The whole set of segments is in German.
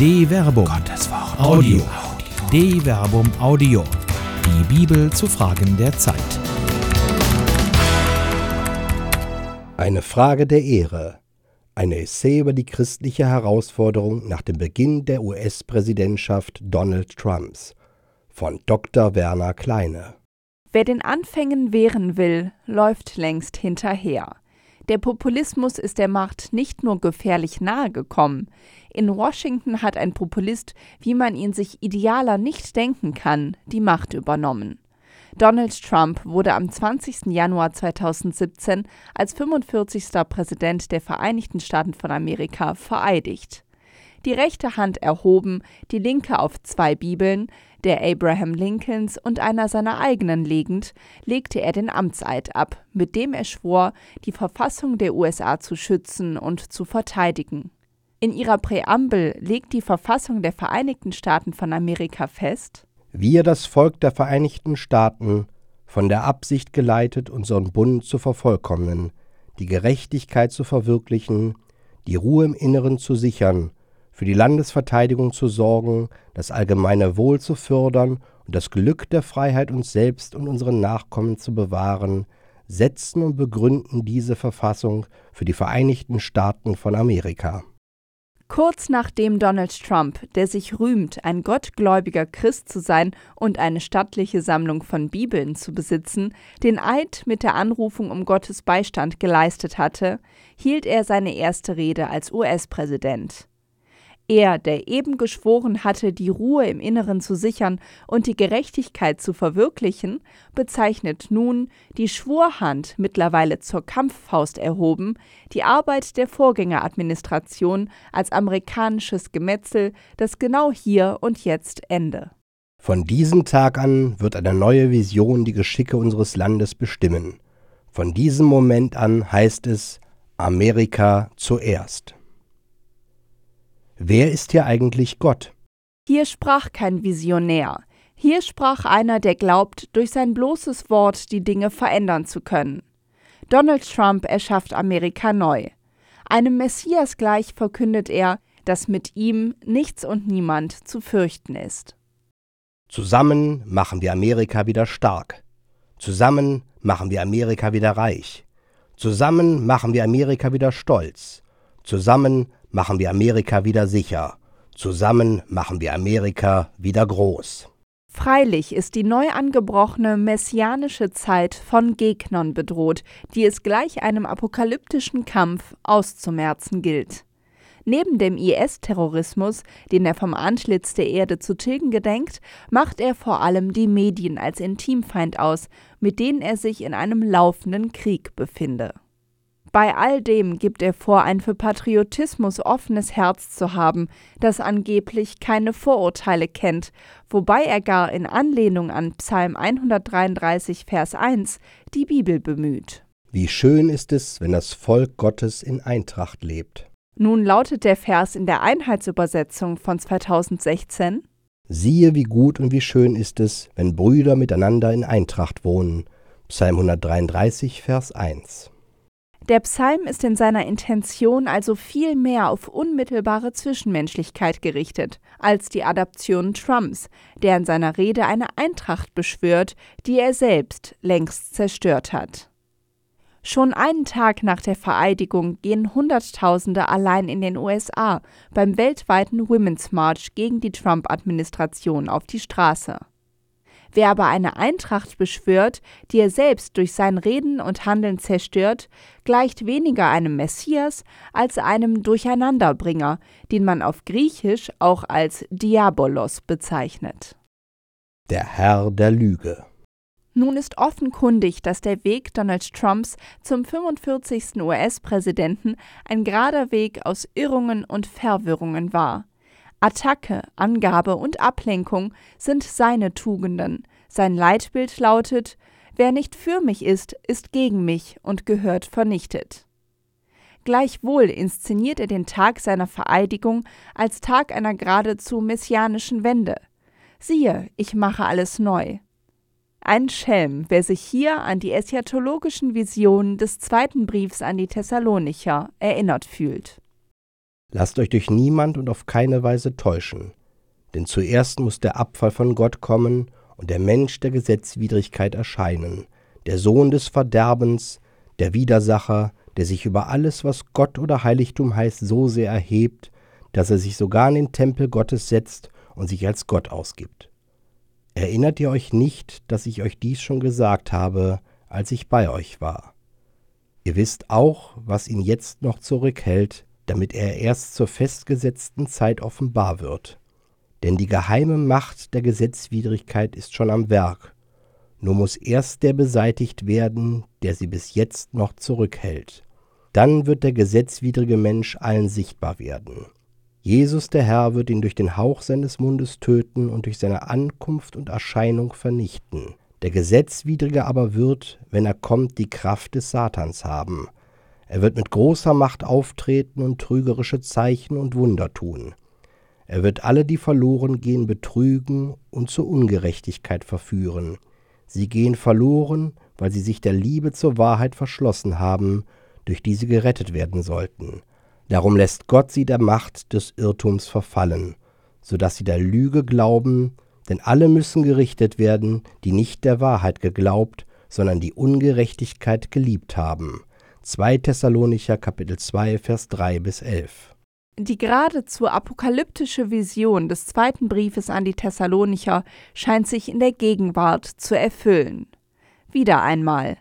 De Verbum. Gottes Wort. Audio. De Verbum Audio. Die Bibel zu Fragen der Zeit. Eine Frage der Ehre. Eine Essay über die christliche Herausforderung nach dem Beginn der US-Präsidentschaft Donald Trumps von Dr. Werner Kleine. Wer den Anfängen wehren will, läuft längst hinterher. Der Populismus ist der Macht nicht nur gefährlich nahe gekommen. In Washington hat ein Populist, wie man ihn sich idealer nicht denken kann, die Macht übernommen. Donald Trump wurde am 20. Januar 2017 als 45. Präsident der Vereinigten Staaten von Amerika vereidigt die rechte Hand erhoben, die linke auf zwei Bibeln, der Abraham Lincolns und einer seiner eigenen legend, legte er den Amtseid ab, mit dem er schwor, die Verfassung der USA zu schützen und zu verteidigen. In ihrer Präambel legt die Verfassung der Vereinigten Staaten von Amerika fest, wir, das Volk der Vereinigten Staaten, von der Absicht geleitet, unseren Bund zu vervollkommnen, die Gerechtigkeit zu verwirklichen, die Ruhe im Inneren zu sichern für die Landesverteidigung zu sorgen, das allgemeine Wohl zu fördern und das Glück der Freiheit uns selbst und unseren Nachkommen zu bewahren, setzen und begründen diese Verfassung für die Vereinigten Staaten von Amerika. Kurz nachdem Donald Trump, der sich rühmt, ein gottgläubiger Christ zu sein und eine stattliche Sammlung von Bibeln zu besitzen, den Eid mit der Anrufung um Gottes Beistand geleistet hatte, hielt er seine erste Rede als US-Präsident. Er, der eben geschworen hatte, die Ruhe im Inneren zu sichern und die Gerechtigkeit zu verwirklichen, bezeichnet nun, die Schwurhand mittlerweile zur Kampffaust erhoben, die Arbeit der Vorgängeradministration als amerikanisches Gemetzel, das genau hier und jetzt ende. Von diesem Tag an wird eine neue Vision die Geschicke unseres Landes bestimmen. Von diesem Moment an heißt es Amerika zuerst. Wer ist hier eigentlich Gott? Hier sprach kein Visionär. Hier sprach einer, der glaubt, durch sein bloßes Wort die Dinge verändern zu können. Donald Trump erschafft Amerika neu. Einem Messias gleich verkündet er, dass mit ihm nichts und niemand zu fürchten ist. Zusammen machen wir Amerika wieder stark. Zusammen machen wir Amerika wieder reich. Zusammen machen wir Amerika wieder stolz. Zusammen machen wir Amerika wieder sicher. Zusammen machen wir Amerika wieder groß. Freilich ist die neu angebrochene messianische Zeit von Gegnern bedroht, die es gleich einem apokalyptischen Kampf auszumerzen gilt. Neben dem IS-Terrorismus, den er vom Antlitz der Erde zu tilgen gedenkt, macht er vor allem die Medien als Intimfeind aus, mit denen er sich in einem laufenden Krieg befinde. Bei all dem gibt er vor, ein für Patriotismus offenes Herz zu haben, das angeblich keine Vorurteile kennt, wobei er gar in Anlehnung an Psalm 133, Vers 1 die Bibel bemüht. Wie schön ist es, wenn das Volk Gottes in Eintracht lebt. Nun lautet der Vers in der Einheitsübersetzung von 2016 Siehe, wie gut und wie schön ist es, wenn Brüder miteinander in Eintracht wohnen. Psalm 133, Vers 1. Der Psalm ist in seiner Intention also viel mehr auf unmittelbare Zwischenmenschlichkeit gerichtet als die Adaption Trumps, der in seiner Rede eine Eintracht beschwört, die er selbst längst zerstört hat. Schon einen Tag nach der Vereidigung gehen Hunderttausende allein in den USA beim weltweiten Women's March gegen die Trump-Administration auf die Straße. Wer aber eine Eintracht beschwört, die er selbst durch sein Reden und Handeln zerstört, gleicht weniger einem Messias als einem Durcheinanderbringer, den man auf Griechisch auch als Diabolos bezeichnet. Der Herr der Lüge. Nun ist offenkundig, dass der Weg Donald Trumps zum 45. US-Präsidenten ein gerader Weg aus Irrungen und Verwirrungen war. Attacke, Angabe und Ablenkung sind seine Tugenden. Sein Leitbild lautet Wer nicht für mich ist, ist gegen mich und gehört vernichtet. Gleichwohl inszeniert er den Tag seiner Vereidigung als Tag einer geradezu messianischen Wende. Siehe, ich mache alles neu. Ein Schelm, wer sich hier an die eschatologischen Visionen des zweiten Briefs an die Thessalonicher erinnert fühlt. Lasst euch durch niemand und auf keine Weise täuschen. Denn zuerst muss der Abfall von Gott kommen und der Mensch der Gesetzwidrigkeit erscheinen, der Sohn des Verderbens, der Widersacher, der sich über alles, was Gott oder Heiligtum heißt, so sehr erhebt, dass er sich sogar in den Tempel Gottes setzt und sich als Gott ausgibt. Erinnert ihr euch nicht, dass ich euch dies schon gesagt habe, als ich bei euch war? Ihr wisst auch, was ihn jetzt noch zurückhält, damit er erst zur festgesetzten Zeit offenbar wird. Denn die geheime Macht der Gesetzwidrigkeit ist schon am Werk, nur muss erst der beseitigt werden, der sie bis jetzt noch zurückhält. Dann wird der gesetzwidrige Mensch allen sichtbar werden. Jesus der Herr wird ihn durch den Hauch seines Mundes töten und durch seine Ankunft und Erscheinung vernichten. Der Gesetzwidrige aber wird, wenn er kommt, die Kraft des Satans haben, er wird mit großer Macht auftreten und trügerische Zeichen und Wunder tun. Er wird alle, die verloren gehen, betrügen und zur Ungerechtigkeit verführen. Sie gehen verloren, weil sie sich der Liebe zur Wahrheit verschlossen haben, durch die sie gerettet werden sollten. Darum lässt Gott sie der Macht des Irrtums verfallen, so dass sie der Lüge glauben, denn alle müssen gerichtet werden, die nicht der Wahrheit geglaubt, sondern die Ungerechtigkeit geliebt haben. 2 Thessalonicher Kapitel 2 Vers 3 bis 11. Die geradezu apokalyptische Vision des zweiten Briefes an die Thessalonicher scheint sich in der Gegenwart zu erfüllen. Wieder einmal.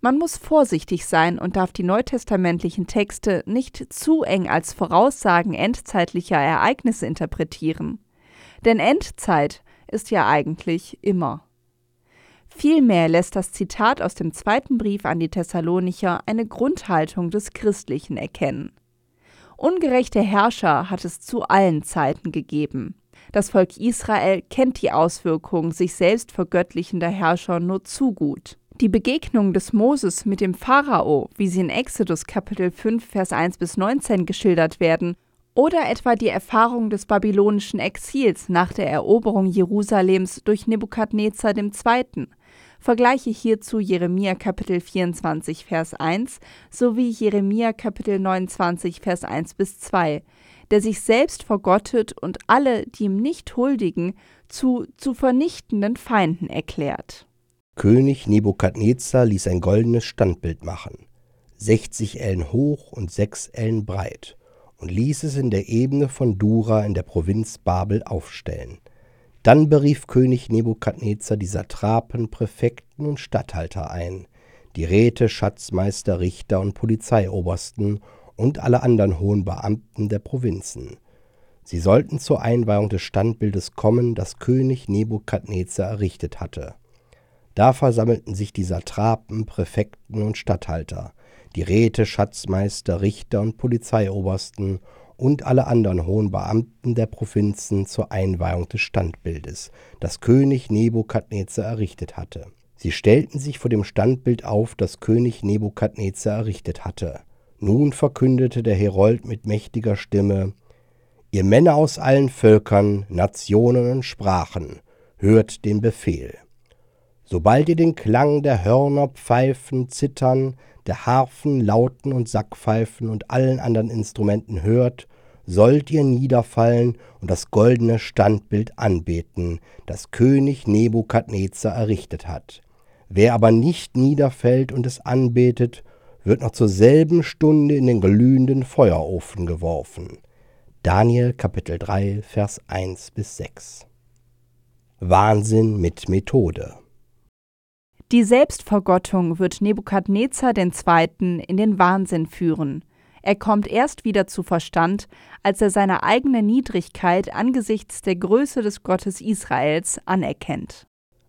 Man muss vorsichtig sein und darf die neutestamentlichen Texte nicht zu eng als Voraussagen endzeitlicher Ereignisse interpretieren. Denn Endzeit ist ja eigentlich immer. Vielmehr lässt das Zitat aus dem zweiten Brief an die Thessalonicher eine Grundhaltung des Christlichen erkennen. Ungerechte Herrscher hat es zu allen Zeiten gegeben. Das Volk Israel kennt die Auswirkungen sich selbst vergöttlichender Herrscher nur zu gut. Die Begegnung des Moses mit dem Pharao, wie sie in Exodus Kapitel 5 Vers 1 bis 19 geschildert werden, oder etwa die Erfahrung des babylonischen Exils nach der Eroberung Jerusalems durch Nebukadnezar II. Vergleiche hierzu Jeremia Kapitel 24 Vers 1 sowie Jeremia Kapitel 29 Vers 1 bis 2, der sich selbst vergottet und alle, die ihm nicht huldigen, zu zu vernichtenden Feinden erklärt. König Nebukadnezar ließ ein goldenes Standbild machen, 60 Ellen hoch und 6 Ellen breit, und ließ es in der Ebene von Dura in der Provinz Babel aufstellen. Dann berief König Nebukadnezar die Satrapen, Präfekten und Statthalter ein, die Räte, Schatzmeister, Richter und Polizeiobersten und alle anderen hohen Beamten der Provinzen. Sie sollten zur Einweihung des Standbildes kommen, das König Nebukadnezar errichtet hatte. Da versammelten sich die Satrapen, Präfekten und Statthalter, die Räte, Schatzmeister, Richter und Polizeiobersten und alle anderen hohen Beamten der Provinzen zur Einweihung des Standbildes, das König Nebukadnezar errichtet hatte. Sie stellten sich vor dem Standbild auf, das König Nebukadnezar errichtet hatte. Nun verkündete der Herold mit mächtiger Stimme, Ihr Männer aus allen Völkern, Nationen und Sprachen, hört den Befehl. Sobald ihr den Klang der Hörner, Pfeifen, Zittern, der Harfen, Lauten und Sackpfeifen und allen anderen Instrumenten hört, sollt ihr niederfallen und das goldene Standbild anbeten, das König Nebukadnezar errichtet hat. Wer aber nicht niederfällt und es anbetet, wird noch zur selben Stunde in den glühenden Feuerofen geworfen. Daniel Kapitel 3 Vers 1 bis 6 Wahnsinn mit Methode Die Selbstvergottung wird Nebukadnezar II. in den Wahnsinn führen. Er kommt erst wieder zu Verstand, als er seine eigene Niedrigkeit angesichts der Größe des Gottes Israels anerkennt.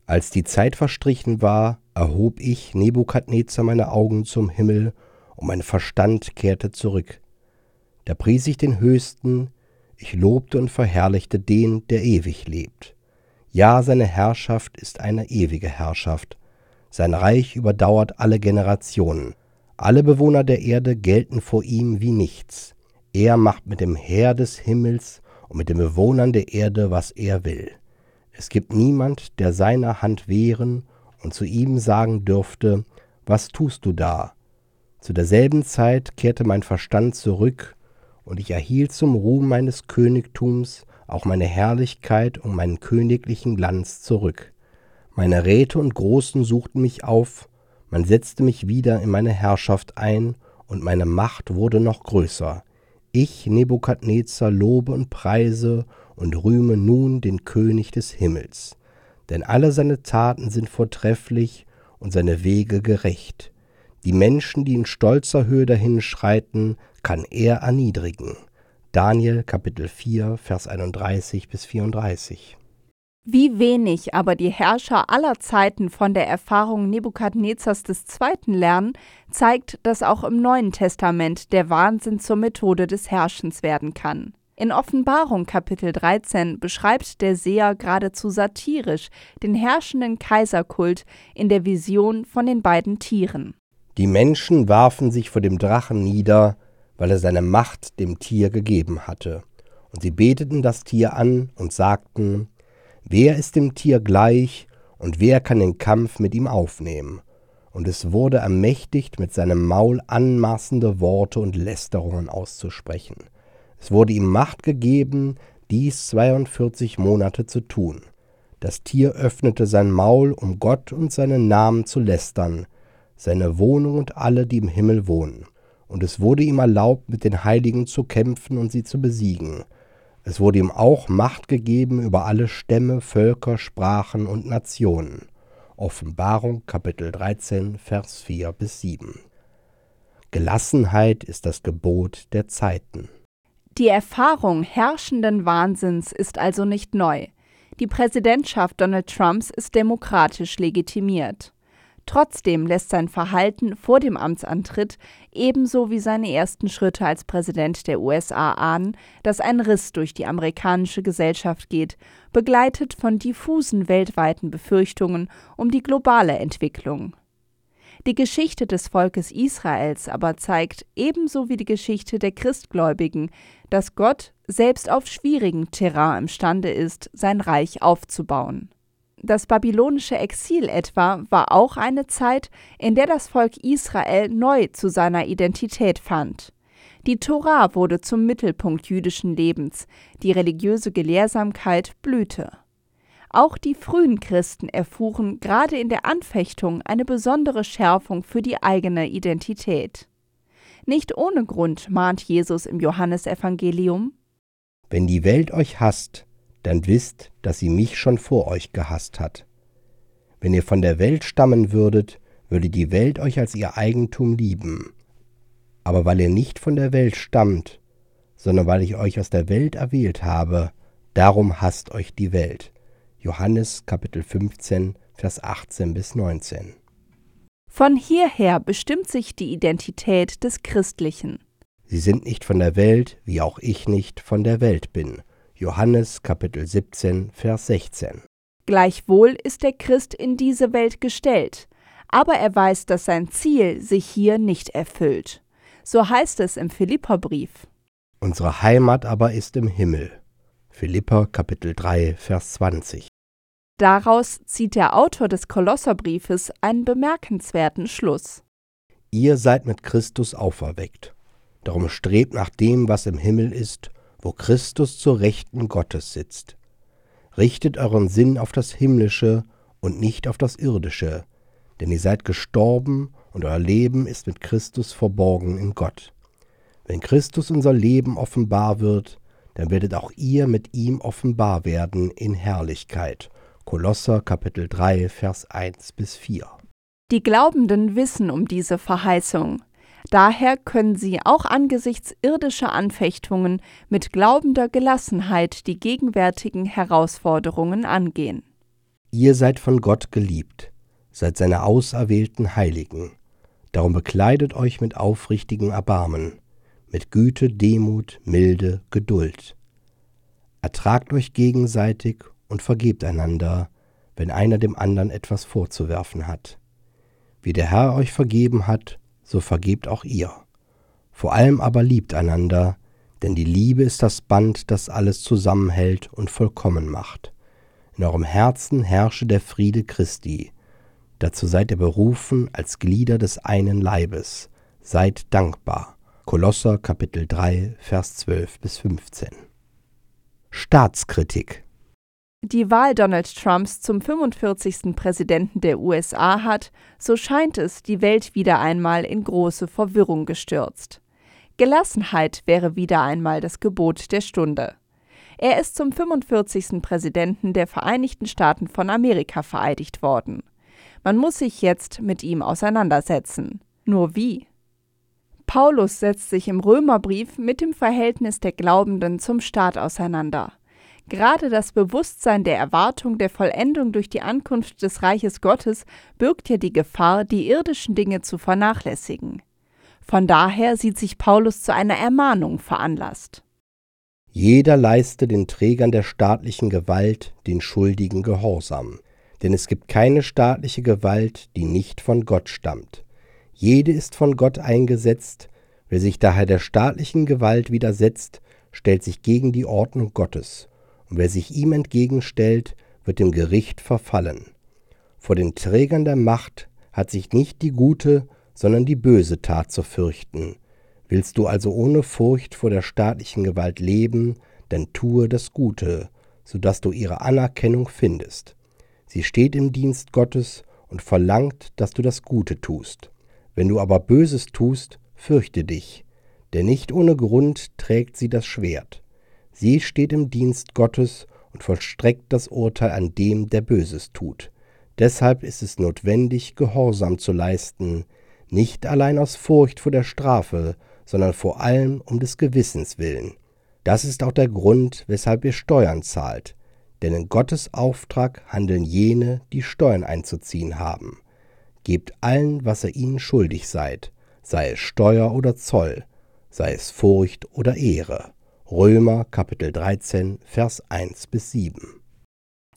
Als die Zeit verstrichen war, erhob ich Nebukadnezar meine Augen zum Himmel, und mein Verstand kehrte zurück. Da pries ich den Höchsten, ich lobte und verherrlichte den, der ewig lebt. Ja, seine Herrschaft ist eine ewige Herrschaft, sein Reich überdauert alle Generationen. Alle Bewohner der Erde gelten vor ihm wie nichts. Er macht mit dem Heer des Himmels und mit den Bewohnern der Erde, was er will. Es gibt niemand, der seiner Hand wehren und zu ihm sagen dürfte, was tust du da? Zu derselben Zeit kehrte mein Verstand zurück, und ich erhielt zum Ruhm meines Königtums auch meine Herrlichkeit und meinen königlichen Glanz zurück. Meine Räte und Großen suchten mich auf, man setzte mich wieder in meine Herrschaft ein, und meine Macht wurde noch größer. Ich, Nebukadnezar, lobe und preise und rühme nun den König des Himmels. Denn alle seine Taten sind vortrefflich und seine Wege gerecht. Die Menschen, die in stolzer Höhe dahinschreiten, kann er erniedrigen. Daniel Kapitel 4, Vers 31 bis 34. Wie wenig aber die Herrscher aller Zeiten von der Erfahrung Nebukadnezars II. lernen, zeigt, dass auch im Neuen Testament der Wahnsinn zur Methode des Herrschens werden kann. In Offenbarung Kapitel 13 beschreibt der Seher geradezu satirisch den herrschenden Kaiserkult in der Vision von den beiden Tieren. Die Menschen warfen sich vor dem Drachen nieder, weil er seine Macht dem Tier gegeben hatte. Und sie beteten das Tier an und sagten, Wer ist dem Tier gleich und wer kann den Kampf mit ihm aufnehmen? Und es wurde ermächtigt, mit seinem Maul anmaßende Worte und Lästerungen auszusprechen. Es wurde ihm Macht gegeben, dies 42 Monate zu tun. Das Tier öffnete sein Maul, um Gott und seinen Namen zu lästern, seine Wohnung und alle, die im Himmel wohnen und es wurde ihm erlaubt, mit den Heiligen zu kämpfen und sie zu besiegen. Es wurde ihm auch Macht gegeben über alle Stämme, Völker, Sprachen und Nationen. Offenbarung Kapitel 13, Vers 4 bis 7. Gelassenheit ist das Gebot der Zeiten. Die Erfahrung herrschenden Wahnsinns ist also nicht neu. Die Präsidentschaft Donald Trumps ist demokratisch legitimiert. Trotzdem lässt sein Verhalten vor dem Amtsantritt ebenso wie seine ersten Schritte als Präsident der USA ahnen, dass ein Riss durch die amerikanische Gesellschaft geht, begleitet von diffusen weltweiten Befürchtungen um die globale Entwicklung. Die Geschichte des Volkes Israels aber zeigt, ebenso wie die Geschichte der Christgläubigen, dass Gott selbst auf schwierigem Terrain imstande ist, sein Reich aufzubauen. Das babylonische Exil etwa war auch eine Zeit, in der das Volk Israel neu zu seiner Identität fand. Die Tora wurde zum Mittelpunkt jüdischen Lebens, die religiöse Gelehrsamkeit blühte. Auch die frühen Christen erfuhren gerade in der Anfechtung eine besondere Schärfung für die eigene Identität. Nicht ohne Grund mahnt Jesus im Johannesevangelium Wenn die Welt euch hasst, dann wisst, dass sie mich schon vor euch gehasst hat. Wenn ihr von der Welt stammen würdet, würde die Welt euch als ihr Eigentum lieben. Aber weil ihr nicht von der Welt stammt, sondern weil ich euch aus der Welt erwählt habe, darum hasst euch die Welt. Johannes Kapitel 15, Vers 18 bis 19. Von hierher bestimmt sich die Identität des Christlichen. Sie sind nicht von der Welt, wie auch ich nicht von der Welt bin. Johannes Kapitel 17, Vers 16. Gleichwohl ist der Christ in diese Welt gestellt, aber er weiß, dass sein Ziel sich hier nicht erfüllt. So heißt es im Philipperbrief. Unsere Heimat aber ist im Himmel. Philipper Kapitel 3, Vers 20. Daraus zieht der Autor des Kolosserbriefes einen bemerkenswerten Schluss. Ihr seid mit Christus auferweckt. Darum strebt nach dem, was im Himmel ist wo Christus zur Rechten Gottes sitzt. Richtet euren Sinn auf das Himmlische und nicht auf das Irdische, denn ihr seid gestorben und euer Leben ist mit Christus verborgen in Gott. Wenn Christus unser Leben offenbar wird, dann werdet auch ihr mit ihm offenbar werden in Herrlichkeit. Kolosser Kapitel 3, Vers 1 bis 4. Die Glaubenden wissen um diese Verheißung. Daher können sie auch angesichts irdischer Anfechtungen mit glaubender Gelassenheit die gegenwärtigen Herausforderungen angehen. Ihr seid von Gott geliebt, seid seine auserwählten Heiligen. Darum bekleidet euch mit aufrichtigen Erbarmen, mit Güte, Demut, Milde, Geduld. Ertragt euch gegenseitig und vergebt einander, wenn einer dem anderen etwas vorzuwerfen hat. Wie der Herr euch vergeben hat, so vergebt auch ihr. Vor allem aber liebt einander, denn die Liebe ist das Band, das alles zusammenhält und vollkommen macht. In eurem Herzen herrsche der Friede Christi. Dazu seid ihr berufen als Glieder des einen Leibes. Seid dankbar. Kolosser Kapitel 3, Vers 12 bis 15. Staatskritik Die Wahl Donald Trumps zum 45. Präsidenten der USA hat, so scheint es, die Welt wieder einmal in große Verwirrung gestürzt. Gelassenheit wäre wieder einmal das Gebot der Stunde. Er ist zum 45. Präsidenten der Vereinigten Staaten von Amerika vereidigt worden. Man muss sich jetzt mit ihm auseinandersetzen. Nur wie? Paulus setzt sich im Römerbrief mit dem Verhältnis der Glaubenden zum Staat auseinander. Gerade das Bewusstsein der Erwartung der Vollendung durch die Ankunft des Reiches Gottes birgt ja die Gefahr, die irdischen Dinge zu vernachlässigen. Von daher sieht sich Paulus zu einer Ermahnung veranlasst. Jeder leiste den Trägern der staatlichen Gewalt den schuldigen Gehorsam, denn es gibt keine staatliche Gewalt, die nicht von Gott stammt. Jede ist von Gott eingesetzt, wer sich daher der staatlichen Gewalt widersetzt, stellt sich gegen die Ordnung Gottes, und wer sich ihm entgegenstellt, wird dem Gericht verfallen. Vor den Trägern der Macht hat sich nicht die gute, sondern die böse Tat zu fürchten. Willst du also ohne Furcht vor der staatlichen Gewalt leben, dann tue das Gute, so dass du ihre Anerkennung findest. Sie steht im Dienst Gottes und verlangt, dass du das Gute tust. Wenn du aber Böses tust, fürchte dich, denn nicht ohne Grund trägt sie das Schwert. Sie steht im Dienst Gottes und vollstreckt das Urteil an dem, der Böses tut. Deshalb ist es notwendig, Gehorsam zu leisten, nicht allein aus Furcht vor der Strafe, sondern vor allem um des Gewissens willen. Das ist auch der Grund, weshalb ihr Steuern zahlt, denn in Gottes Auftrag handeln jene, die Steuern einzuziehen haben. Gebt allen, was ihr ihnen schuldig seid, sei es Steuer oder Zoll, sei es Furcht oder Ehre. Römer Kapitel 13, Vers 1 bis 7.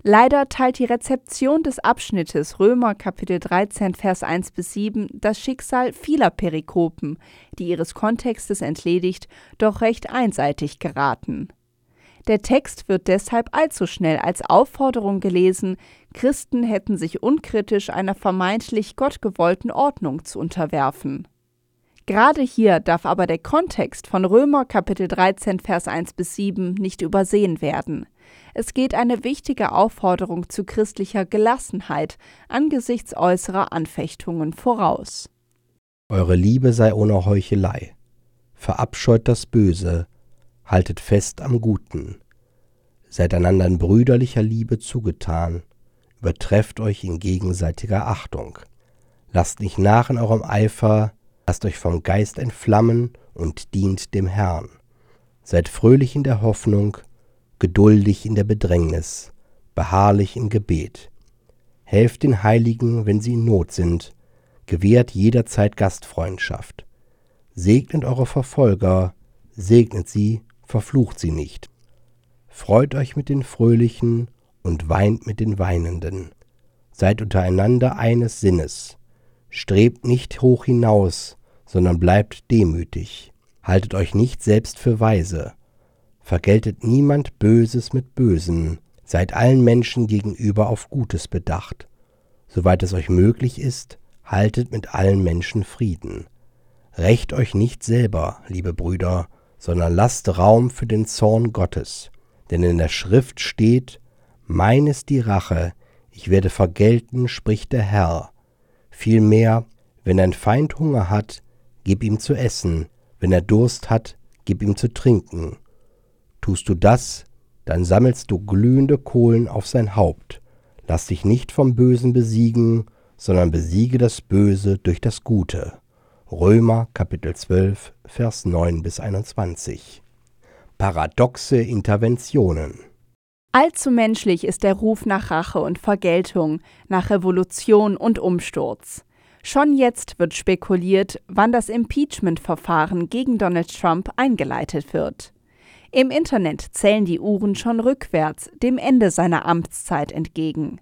Leider teilt die Rezeption des Abschnittes Römer Kapitel 13 Vers 1 bis 7 das Schicksal vieler Perikopen, die ihres Kontextes entledigt, doch recht einseitig geraten. Der Text wird deshalb allzu schnell als Aufforderung gelesen, Christen hätten sich unkritisch einer vermeintlich gottgewollten Ordnung zu unterwerfen. Gerade hier darf aber der Kontext von Römer Kapitel 13 Vers 1 bis 7 nicht übersehen werden. Es geht eine wichtige Aufforderung zu christlicher Gelassenheit angesichts äußerer Anfechtungen voraus. Eure Liebe sei ohne Heuchelei. Verabscheut das Böse, haltet fest am Guten. Seid einander in brüderlicher Liebe zugetan, übertrefft euch in gegenseitiger Achtung. Lasst nicht nach in eurem Eifer, lasst euch vom Geist entflammen und dient dem Herrn. Seid fröhlich in der Hoffnung, geduldig in der Bedrängnis, beharrlich im Gebet. Helft den Heiligen, wenn sie in Not sind, gewährt jederzeit Gastfreundschaft. Segnet eure Verfolger, segnet sie, verflucht sie nicht. Freut euch mit den Fröhlichen und weint mit den Weinenden. Seid untereinander eines Sinnes. Strebt nicht hoch hinaus, sondern bleibt demütig. Haltet euch nicht selbst für weise. Vergeltet niemand Böses mit Bösen. Seid allen Menschen gegenüber auf Gutes bedacht. Soweit es euch möglich ist, haltet mit allen Menschen Frieden. Rächt euch nicht selber, liebe Brüder, sondern lasst Raum für den Zorn Gottes. Denn in der Schrift steht, Mein ist die Rache, ich werde vergelten, spricht der Herr. Vielmehr, wenn ein Feind Hunger hat, gib ihm zu essen, wenn er Durst hat, gib ihm zu trinken. Tust du das, dann sammelst du glühende Kohlen auf sein Haupt. Lass dich nicht vom Bösen besiegen, sondern besiege das Böse durch das Gute. Römer Kapitel 12, Vers 9 bis 21. Paradoxe Interventionen. Allzu menschlich ist der Ruf nach Rache und Vergeltung, nach Revolution und Umsturz. Schon jetzt wird spekuliert, wann das Impeachment-Verfahren gegen Donald Trump eingeleitet wird. Im Internet zählen die Uhren schon rückwärts dem Ende seiner Amtszeit entgegen.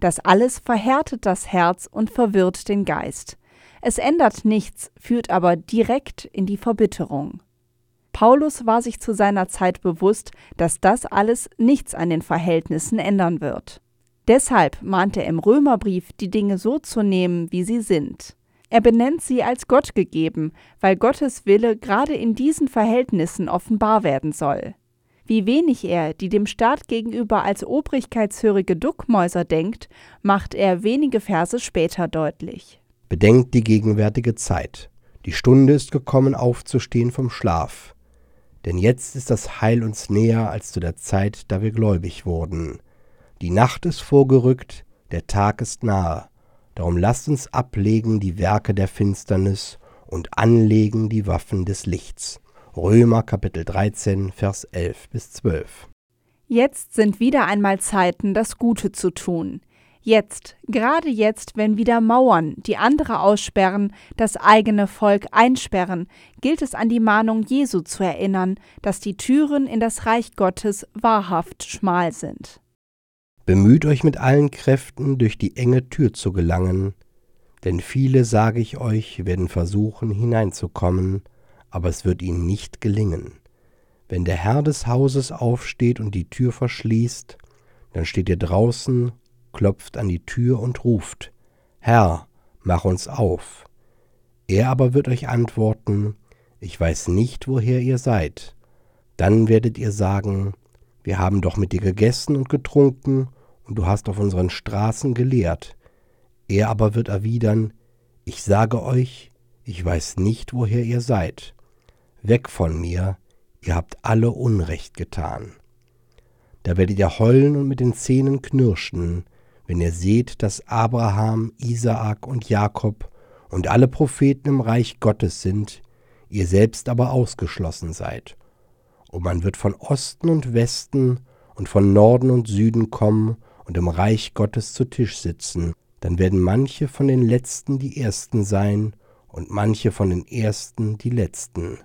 Das alles verhärtet das Herz und verwirrt den Geist. Es ändert nichts, führt aber direkt in die Verbitterung. Paulus war sich zu seiner Zeit bewusst, dass das alles nichts an den Verhältnissen ändern wird. Deshalb mahnt er im Römerbrief, die Dinge so zu nehmen, wie sie sind. Er benennt sie als Gott gegeben, weil Gottes Wille gerade in diesen Verhältnissen offenbar werden soll. Wie wenig er die dem Staat gegenüber als obrigkeitshörige Duckmäuser denkt, macht er wenige Verse später deutlich. Bedenkt die gegenwärtige Zeit. Die Stunde ist gekommen, aufzustehen vom Schlaf. Denn jetzt ist das Heil uns näher als zu der Zeit, da wir gläubig wurden. Die Nacht ist vorgerückt, der Tag ist nahe. Darum lasst uns ablegen die Werke der Finsternis und anlegen die Waffen des Lichts. Römer Kapitel 13, Vers 11 bis 12. Jetzt sind wieder einmal Zeiten, das Gute zu tun. Jetzt, gerade jetzt, wenn wieder Mauern, die andere aussperren, das eigene Volk einsperren, gilt es an die Mahnung Jesu zu erinnern, dass die Türen in das Reich Gottes wahrhaft schmal sind. Bemüht euch mit allen Kräften, durch die enge Tür zu gelangen, denn viele, sage ich euch, werden versuchen hineinzukommen, aber es wird ihnen nicht gelingen. Wenn der Herr des Hauses aufsteht und die Tür verschließt, dann steht ihr draußen, klopft an die Tür und ruft, Herr, mach uns auf. Er aber wird euch antworten, ich weiß nicht, woher ihr seid. Dann werdet ihr sagen, wir haben doch mit dir gegessen und getrunken, und du hast auf unseren Straßen gelehrt. Er aber wird erwidern, ich sage euch, ich weiß nicht, woher ihr seid. Weg von mir, ihr habt alle Unrecht getan. Da werdet ihr heulen und mit den Zähnen knirschen, wenn ihr seht, dass Abraham, Isaak und Jakob und alle Propheten im Reich Gottes sind, ihr selbst aber ausgeschlossen seid und man wird von Osten und Westen und von Norden und Süden kommen und im Reich Gottes zu Tisch sitzen. Dann werden manche von den Letzten die Ersten sein und manche von den Ersten die Letzten.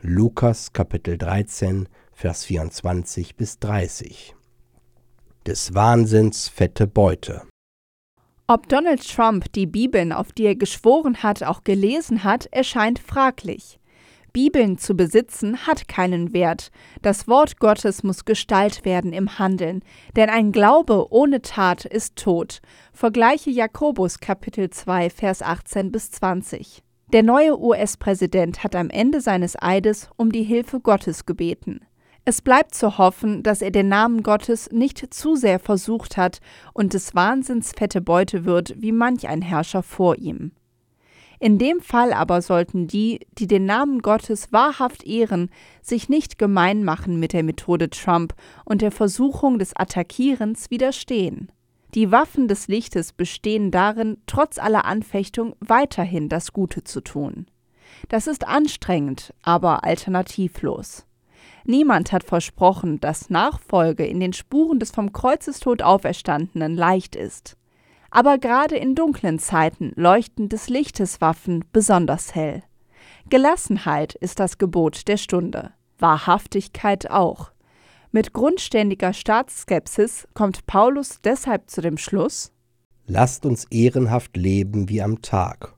Lukas Kapitel 13, Vers 24 bis 30. Des Wahnsinns fette Beute. Ob Donald Trump die Bibeln, auf die er geschworen hat, auch gelesen hat, erscheint fraglich. Bibeln zu besitzen hat keinen Wert. Das Wort Gottes muss Gestalt werden im Handeln, denn ein Glaube ohne Tat ist tot. Vergleiche Jakobus Kapitel 2 Vers 18 bis 20. Der neue US-Präsident hat am Ende seines Eides um die Hilfe Gottes gebeten. Es bleibt zu hoffen, dass er den Namen Gottes nicht zu sehr versucht hat und des Wahnsinns fette Beute wird, wie manch ein Herrscher vor ihm. In dem Fall aber sollten die, die den Namen Gottes wahrhaft ehren, sich nicht gemein machen mit der Methode Trump und der Versuchung des Attackierens widerstehen. Die Waffen des Lichtes bestehen darin, trotz aller Anfechtung weiterhin das Gute zu tun. Das ist anstrengend, aber alternativlos. Niemand hat versprochen, dass Nachfolge in den Spuren des vom Kreuzestod Auferstandenen leicht ist aber gerade in dunklen Zeiten leuchten des Lichtes Waffen besonders hell. Gelassenheit ist das Gebot der Stunde, Wahrhaftigkeit auch. Mit grundständiger Staatsskepsis kommt Paulus deshalb zu dem Schluss Lasst uns ehrenhaft leben wie am Tag,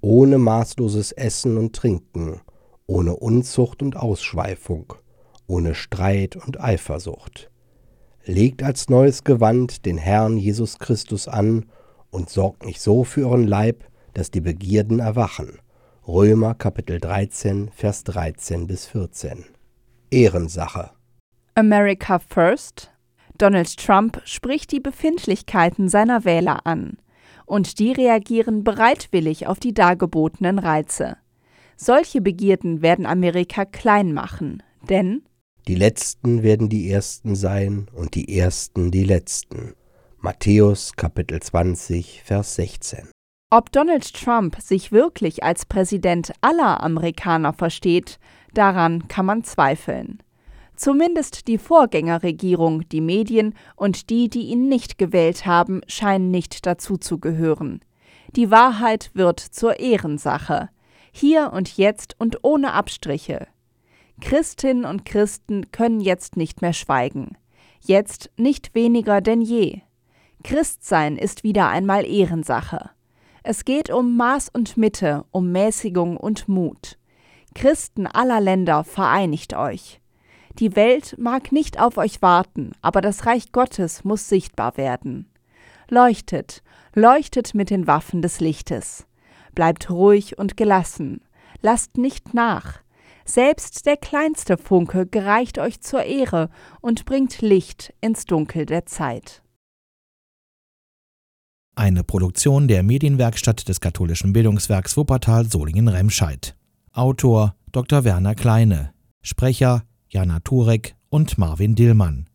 ohne maßloses Essen und Trinken, ohne Unzucht und Ausschweifung, ohne Streit und Eifersucht. Legt als neues Gewand den Herrn Jesus Christus an und sorgt nicht so für euren Leib, dass die Begierden erwachen. Römer Kapitel 13, Vers 13 bis 14. Ehrensache. America First. Donald Trump spricht die Befindlichkeiten seiner Wähler an. Und die reagieren bereitwillig auf die dargebotenen Reize. Solche Begierden werden Amerika klein machen, denn die Letzten werden die Ersten sein und die Ersten die Letzten. Matthäus Kapitel 20, Vers 16. Ob Donald Trump sich wirklich als Präsident aller Amerikaner versteht, daran kann man zweifeln. Zumindest die Vorgängerregierung, die Medien und die, die ihn nicht gewählt haben, scheinen nicht dazu zu gehören. Die Wahrheit wird zur Ehrensache. Hier und jetzt und ohne Abstriche. Christinnen und Christen können jetzt nicht mehr schweigen. Jetzt nicht weniger denn je. Christsein ist wieder einmal Ehrensache. Es geht um Maß und Mitte, um Mäßigung und Mut. Christen aller Länder, vereinigt euch. Die Welt mag nicht auf euch warten, aber das Reich Gottes muss sichtbar werden. Leuchtet, leuchtet mit den Waffen des Lichtes. Bleibt ruhig und gelassen. Lasst nicht nach. Selbst der kleinste Funke gereicht euch zur Ehre und bringt Licht ins Dunkel der Zeit. Eine Produktion der Medienwerkstatt des katholischen Bildungswerks Wuppertal Solingen-Remscheid. Autor Dr. Werner Kleine. Sprecher Jana Turek und Marvin Dillmann.